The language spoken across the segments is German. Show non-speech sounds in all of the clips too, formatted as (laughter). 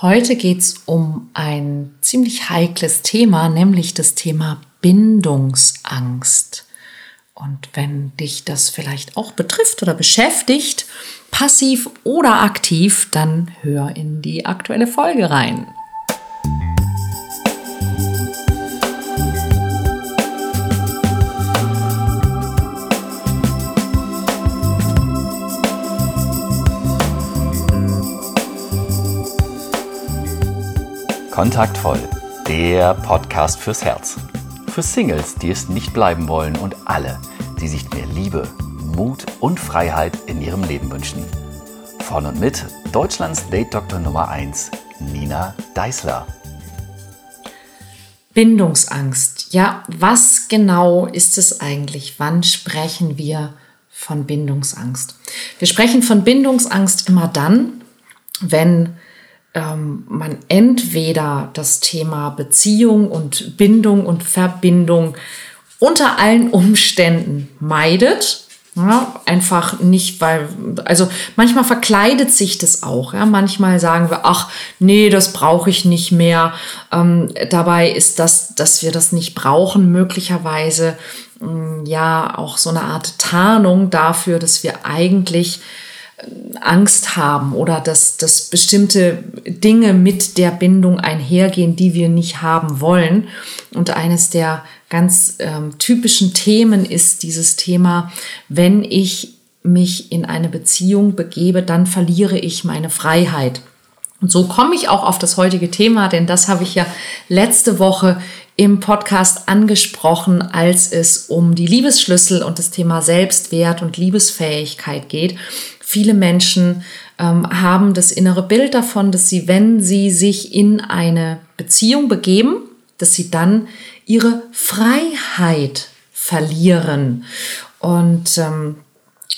Heute geht es um ein ziemlich heikles Thema, nämlich das Thema Bindungsangst. Und wenn dich das vielleicht auch betrifft oder beschäftigt, passiv oder aktiv, dann hör in die aktuelle Folge rein. Kontaktvoll, der Podcast fürs Herz. Für Singles, die es nicht bleiben wollen und alle, die sich mehr Liebe, Mut und Freiheit in ihrem Leben wünschen. Von und mit Deutschlands Date-Doktor Nummer 1, Nina Deißler. Bindungsangst. Ja, was genau ist es eigentlich? Wann sprechen wir von Bindungsangst? Wir sprechen von Bindungsangst immer dann, wenn ähm, man entweder das Thema Beziehung und Bindung und Verbindung unter allen Umständen meidet. Ja, einfach nicht, weil, also manchmal verkleidet sich das auch. Ja, manchmal sagen wir, ach nee, das brauche ich nicht mehr. Ähm, dabei ist das, dass wir das nicht brauchen, möglicherweise ähm, ja auch so eine Art Tarnung dafür, dass wir eigentlich Angst haben oder dass, dass bestimmte Dinge mit der Bindung einhergehen, die wir nicht haben wollen. Und eines der ganz ähm, typischen Themen ist dieses Thema, wenn ich mich in eine Beziehung begebe, dann verliere ich meine Freiheit. Und so komme ich auch auf das heutige Thema, denn das habe ich ja letzte Woche im Podcast angesprochen, als es um die Liebesschlüssel und das Thema Selbstwert und Liebesfähigkeit geht. Viele Menschen ähm, haben das innere Bild davon, dass sie, wenn sie sich in eine Beziehung begeben, dass sie dann ihre Freiheit verlieren. Und ähm,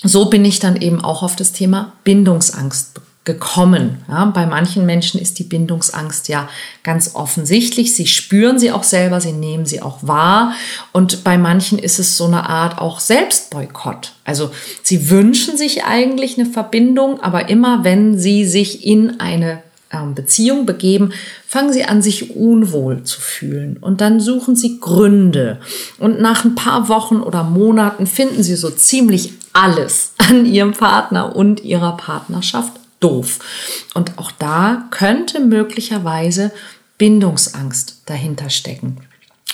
so bin ich dann eben auch auf das Thema Bindungsangst gekommen. Ja, bei manchen Menschen ist die Bindungsangst ja ganz offensichtlich. Sie spüren sie auch selber, sie nehmen sie auch wahr. Und bei manchen ist es so eine Art auch Selbstboykott. Also sie wünschen sich eigentlich eine Verbindung, aber immer wenn sie sich in eine ähm, Beziehung begeben, fangen sie an, sich unwohl zu fühlen. Und dann suchen sie Gründe. Und nach ein paar Wochen oder Monaten finden sie so ziemlich alles an ihrem Partner und ihrer Partnerschaft doof. Und auch da könnte möglicherweise Bindungsangst dahinter stecken.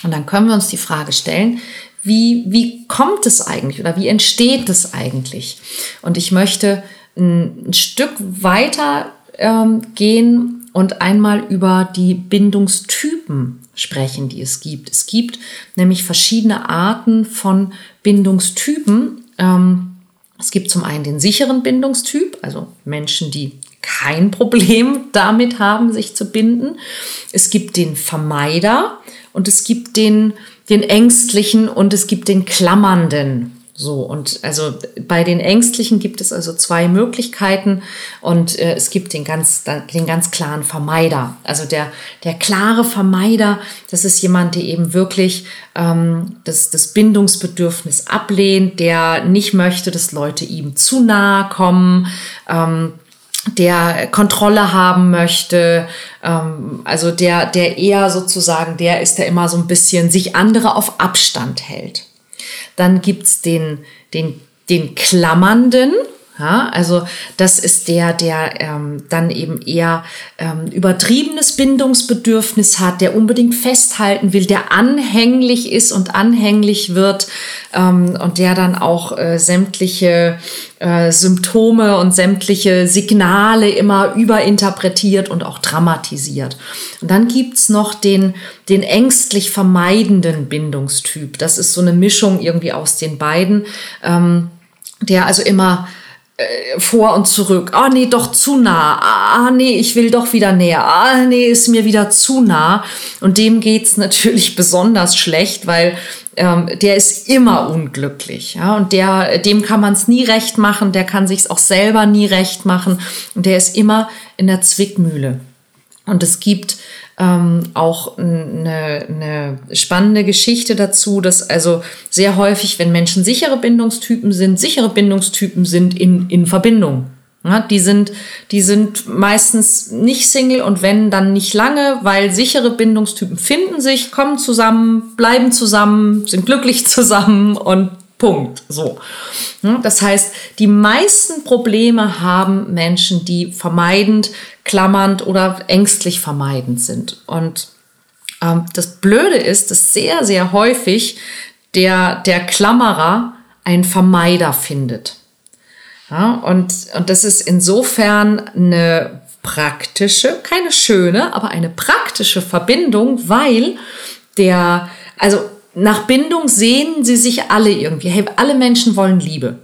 Und dann können wir uns die Frage stellen, wie, wie kommt es eigentlich oder wie entsteht es eigentlich? Und ich möchte ein, ein Stück weiter ähm, gehen und einmal über die Bindungstypen sprechen, die es gibt. Es gibt nämlich verschiedene Arten von Bindungstypen. Ähm, es gibt zum einen den sicheren Bindungstyp, also Menschen, die kein Problem (laughs) damit haben, sich zu binden. Es gibt den Vermeider und es gibt den, den ängstlichen und es gibt den klammernden. So, und also bei den Ängstlichen gibt es also zwei Möglichkeiten und äh, es gibt den ganz, den ganz klaren Vermeider. Also der, der klare Vermeider, das ist jemand, der eben wirklich ähm, das, das Bindungsbedürfnis ablehnt, der nicht möchte, dass Leute ihm zu nahe kommen. Ähm, der Kontrolle haben möchte, ähm, also der, der eher sozusagen der ist, der immer so ein bisschen sich andere auf Abstand hält. Dann gibt's den, den, den Klammernden, ja, also das ist der, der ähm, dann eben eher ähm, übertriebenes Bindungsbedürfnis hat, der unbedingt festhalten will, der anhänglich ist und anhänglich wird ähm, und der dann auch äh, sämtliche äh, Symptome und sämtliche Signale immer überinterpretiert und auch dramatisiert. Und dann gibt's noch den, den ängstlich vermeidenden Bindungstyp. Das ist so eine Mischung irgendwie aus den beiden, ähm, der also immer äh, vor und zurück. Ah, nee, doch zu nah. Ah, nee, ich will doch wieder näher. Ah, nee, ist mir wieder zu nah. Und dem geht's natürlich (laughs) besonders schlecht, weil ähm, der ist immer unglücklich. Ja? Und der, dem kann man es nie recht machen, der kann sich's auch selber nie recht machen. Und der ist immer in der Zwickmühle. Und es gibt ähm, auch eine, eine spannende Geschichte dazu, dass also sehr häufig, wenn Menschen sichere Bindungstypen sind, sichere Bindungstypen sind in, in Verbindung. Ja, die, sind, die sind meistens nicht Single und wenn, dann nicht lange, weil sichere Bindungstypen finden sich, kommen zusammen, bleiben zusammen, sind glücklich (laughs) zusammen und Punkt. So. Das heißt, die meisten Probleme haben Menschen, die vermeidend, klammernd oder ängstlich vermeidend sind. Und ähm, das Blöde ist, dass sehr, sehr häufig der, der Klammerer einen Vermeider findet. Ja, und, und das ist insofern eine praktische, keine schöne, aber eine praktische Verbindung, weil der, also nach Bindung sehen sie sich alle irgendwie. Hey, alle Menschen wollen Liebe.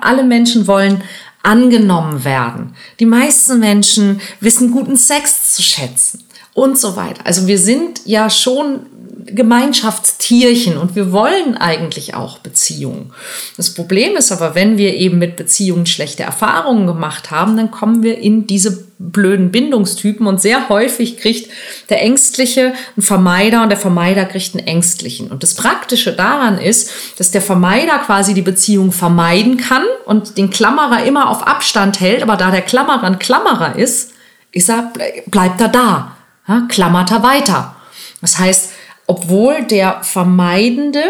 Alle Menschen wollen angenommen werden. Die meisten Menschen wissen guten Sex zu schätzen und so weiter. Also wir sind ja schon Gemeinschaftstierchen und wir wollen eigentlich auch Beziehungen. Das Problem ist aber, wenn wir eben mit Beziehungen schlechte Erfahrungen gemacht haben, dann kommen wir in diese blöden Bindungstypen und sehr häufig kriegt der Ängstliche einen Vermeider und der Vermeider kriegt einen Ängstlichen. Und das Praktische daran ist, dass der Vermeider quasi die Beziehung vermeiden kann und den Klammerer immer auf Abstand hält, aber da der Klammerer ein Klammerer ist, ist er, bleibt er da, ja, klammert er weiter. Das heißt, obwohl der Vermeidende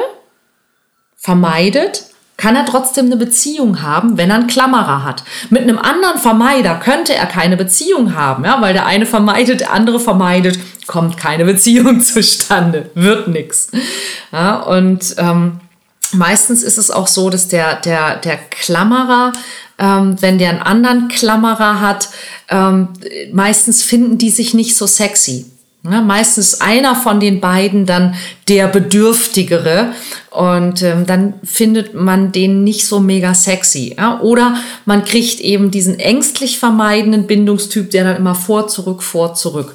vermeidet, kann er trotzdem eine Beziehung haben, wenn er einen Klammerer hat. Mit einem anderen Vermeider könnte er keine Beziehung haben, ja, weil der eine vermeidet, der andere vermeidet, kommt keine Beziehung (laughs) zustande, wird nichts. Ja, und ähm, meistens ist es auch so, dass der, der, der Klammerer, ähm, wenn der einen anderen Klammerer hat, ähm, meistens finden die sich nicht so sexy. Ja, meistens einer von den beiden dann der Bedürftigere und ähm, dann findet man den nicht so mega sexy. Ja? Oder man kriegt eben diesen ängstlich vermeidenden Bindungstyp, der dann immer vor, zurück, vor, zurück.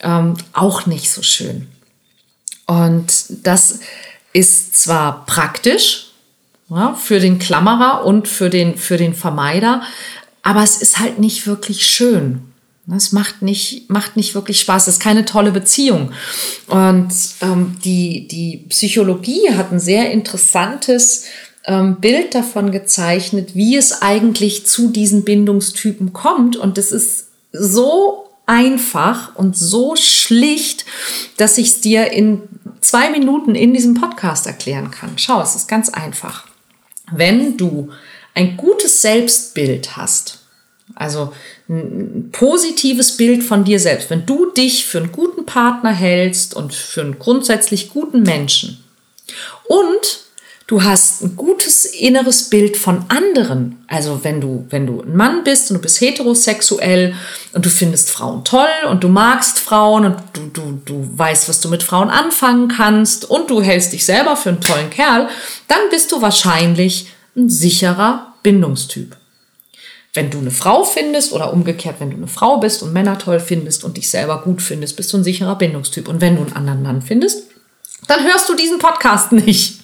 Ähm, auch nicht so schön. Und das ist zwar praktisch ja, für den Klammerer und für den, für den Vermeider, aber es ist halt nicht wirklich schön. Es macht nicht, macht nicht wirklich Spaß. Es ist keine tolle Beziehung. Und ähm, die, die Psychologie hat ein sehr interessantes ähm, Bild davon gezeichnet, wie es eigentlich zu diesen Bindungstypen kommt. Und das ist so einfach und so schlicht, dass ich es dir in zwei Minuten in diesem Podcast erklären kann. Schau, es ist ganz einfach. Wenn du ein gutes Selbstbild hast, also ein positives Bild von dir selbst. Wenn du dich für einen guten Partner hältst und für einen grundsätzlich guten Menschen und du hast ein gutes inneres Bild von anderen. Also wenn du, wenn du ein Mann bist und du bist heterosexuell und du findest Frauen toll und du magst Frauen und du, du, du weißt, was du mit Frauen anfangen kannst und du hältst dich selber für einen tollen Kerl, dann bist du wahrscheinlich ein sicherer Bindungstyp. Wenn du eine Frau findest oder umgekehrt, wenn du eine Frau bist und Männer toll findest und dich selber gut findest, bist du ein sicherer Bindungstyp. Und wenn du einen anderen Mann findest, dann hörst du diesen Podcast (laughs) nicht.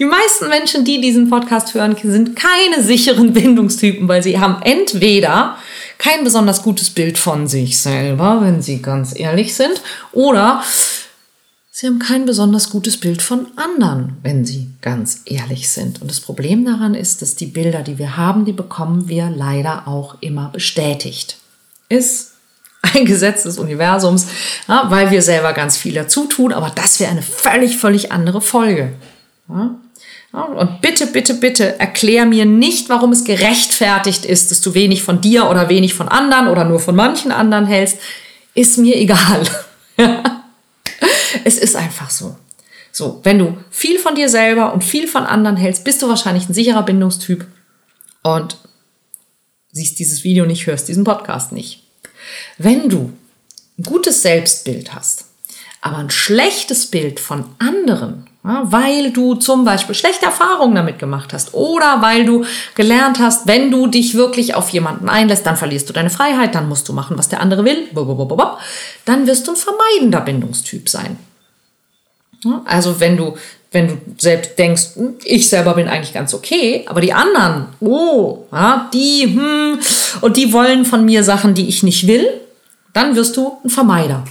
Die meisten Menschen, die diesen Podcast hören, sind keine sicheren Bindungstypen, weil sie haben entweder kein besonders gutes Bild von sich selber, wenn sie ganz ehrlich sind, oder Sie haben kein besonders gutes Bild von anderen, wenn sie ganz ehrlich sind. Und das Problem daran ist, dass die Bilder, die wir haben, die bekommen wir leider auch immer bestätigt. Ist ein (laughs) Gesetz des Universums, ja, weil wir selber ganz viel dazu tun, aber das wäre eine völlig, völlig andere Folge. Ja? Und bitte, bitte, bitte erklär mir nicht, warum es gerechtfertigt ist, dass du wenig von dir oder wenig von anderen oder nur von manchen anderen hältst. Ist mir egal. (laughs) Es ist einfach so. So, wenn du viel von dir selber und viel von anderen hältst, bist du wahrscheinlich ein sicherer Bindungstyp und siehst dieses Video nicht, hörst diesen Podcast nicht. Wenn du ein gutes Selbstbild hast, aber ein schlechtes Bild von anderen, weil du zum Beispiel schlechte Erfahrungen damit gemacht hast oder weil du gelernt hast, wenn du dich wirklich auf jemanden einlässt, dann verlierst du deine Freiheit, dann musst du machen, was der andere will, dann wirst du ein vermeidender Bindungstyp sein. Also wenn du, wenn du selbst denkst, hm, ich selber bin eigentlich ganz okay, aber die anderen, oh, die, hm, und die wollen von mir Sachen, die ich nicht will, dann wirst du ein Vermeider.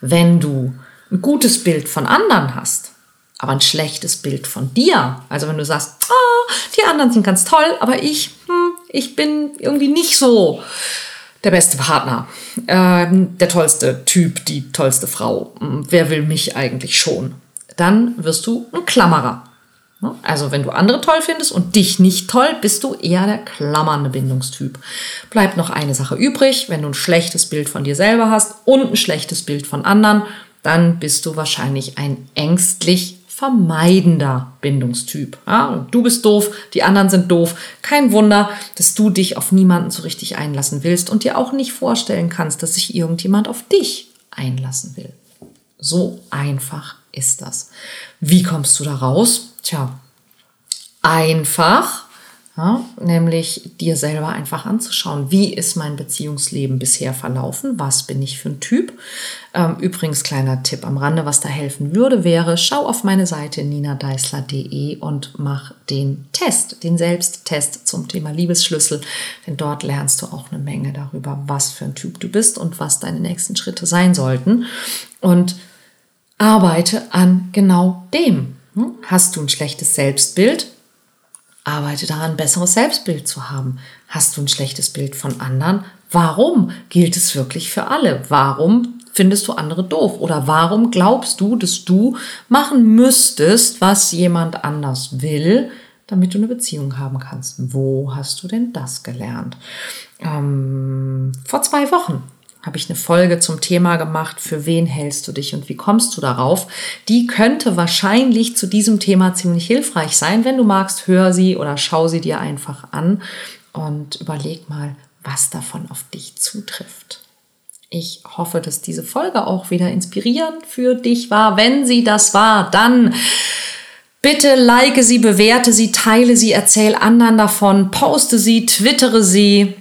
Wenn du ein gutes Bild von anderen hast, aber ein schlechtes Bild von dir, also wenn du sagst, oh, die anderen sind ganz toll, aber ich, hm, ich bin irgendwie nicht so der beste Partner, ähm, der tollste Typ, die tollste Frau. Hm, wer will mich eigentlich schon? Dann wirst du ein Klammerer. Ne? Also wenn du andere toll findest und dich nicht toll, bist du eher der klammernde Bindungstyp. Bleibt noch eine Sache übrig, wenn du ein schlechtes Bild von dir selber hast und ein schlechtes Bild von anderen, dann bist du wahrscheinlich ein ängstlich vermeidender Bindungstyp. Ja, du bist doof, die anderen sind doof. Kein Wunder, dass du dich auf niemanden so richtig einlassen willst und dir auch nicht vorstellen kannst, dass sich irgendjemand auf dich einlassen will. So einfach ist das. Wie kommst du da raus? Tja, einfach ja, nämlich dir selber einfach anzuschauen, wie ist mein Beziehungsleben bisher verlaufen, was bin ich für ein Typ. Ähm, übrigens, kleiner Tipp am Rande, was da helfen würde, wäre, schau auf meine Seite ninadeisler.de und mach den Test, den Selbsttest zum Thema Liebesschlüssel, denn dort lernst du auch eine Menge darüber, was für ein Typ du bist und was deine nächsten Schritte sein sollten. Und arbeite an genau dem. Hm? Hast du ein schlechtes Selbstbild? Arbeite daran, besseres Selbstbild zu haben. Hast du ein schlechtes Bild von anderen? Warum gilt es wirklich für alle? Warum findest du andere doof? Oder warum glaubst du, dass du machen müsstest, was jemand anders will, damit du eine Beziehung haben kannst? Wo hast du denn das gelernt? Ähm, vor zwei Wochen habe ich eine Folge zum Thema gemacht, für wen hältst du dich und wie kommst du darauf. Die könnte wahrscheinlich zu diesem Thema ziemlich hilfreich sein. Wenn du magst, hör sie oder schau sie dir einfach an und überleg mal, was davon auf dich zutrifft. Ich hoffe, dass diese Folge auch wieder inspirierend für dich war. Wenn sie das war, dann bitte like sie, bewerte sie, teile sie, erzähl anderen davon, poste sie, twittere sie,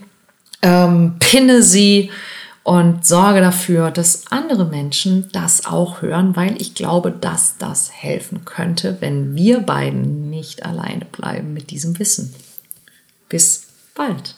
ähm, pinne sie und sorge dafür, dass andere Menschen das auch hören, weil ich glaube, dass das helfen könnte, wenn wir beiden nicht alleine bleiben mit diesem Wissen. Bis bald.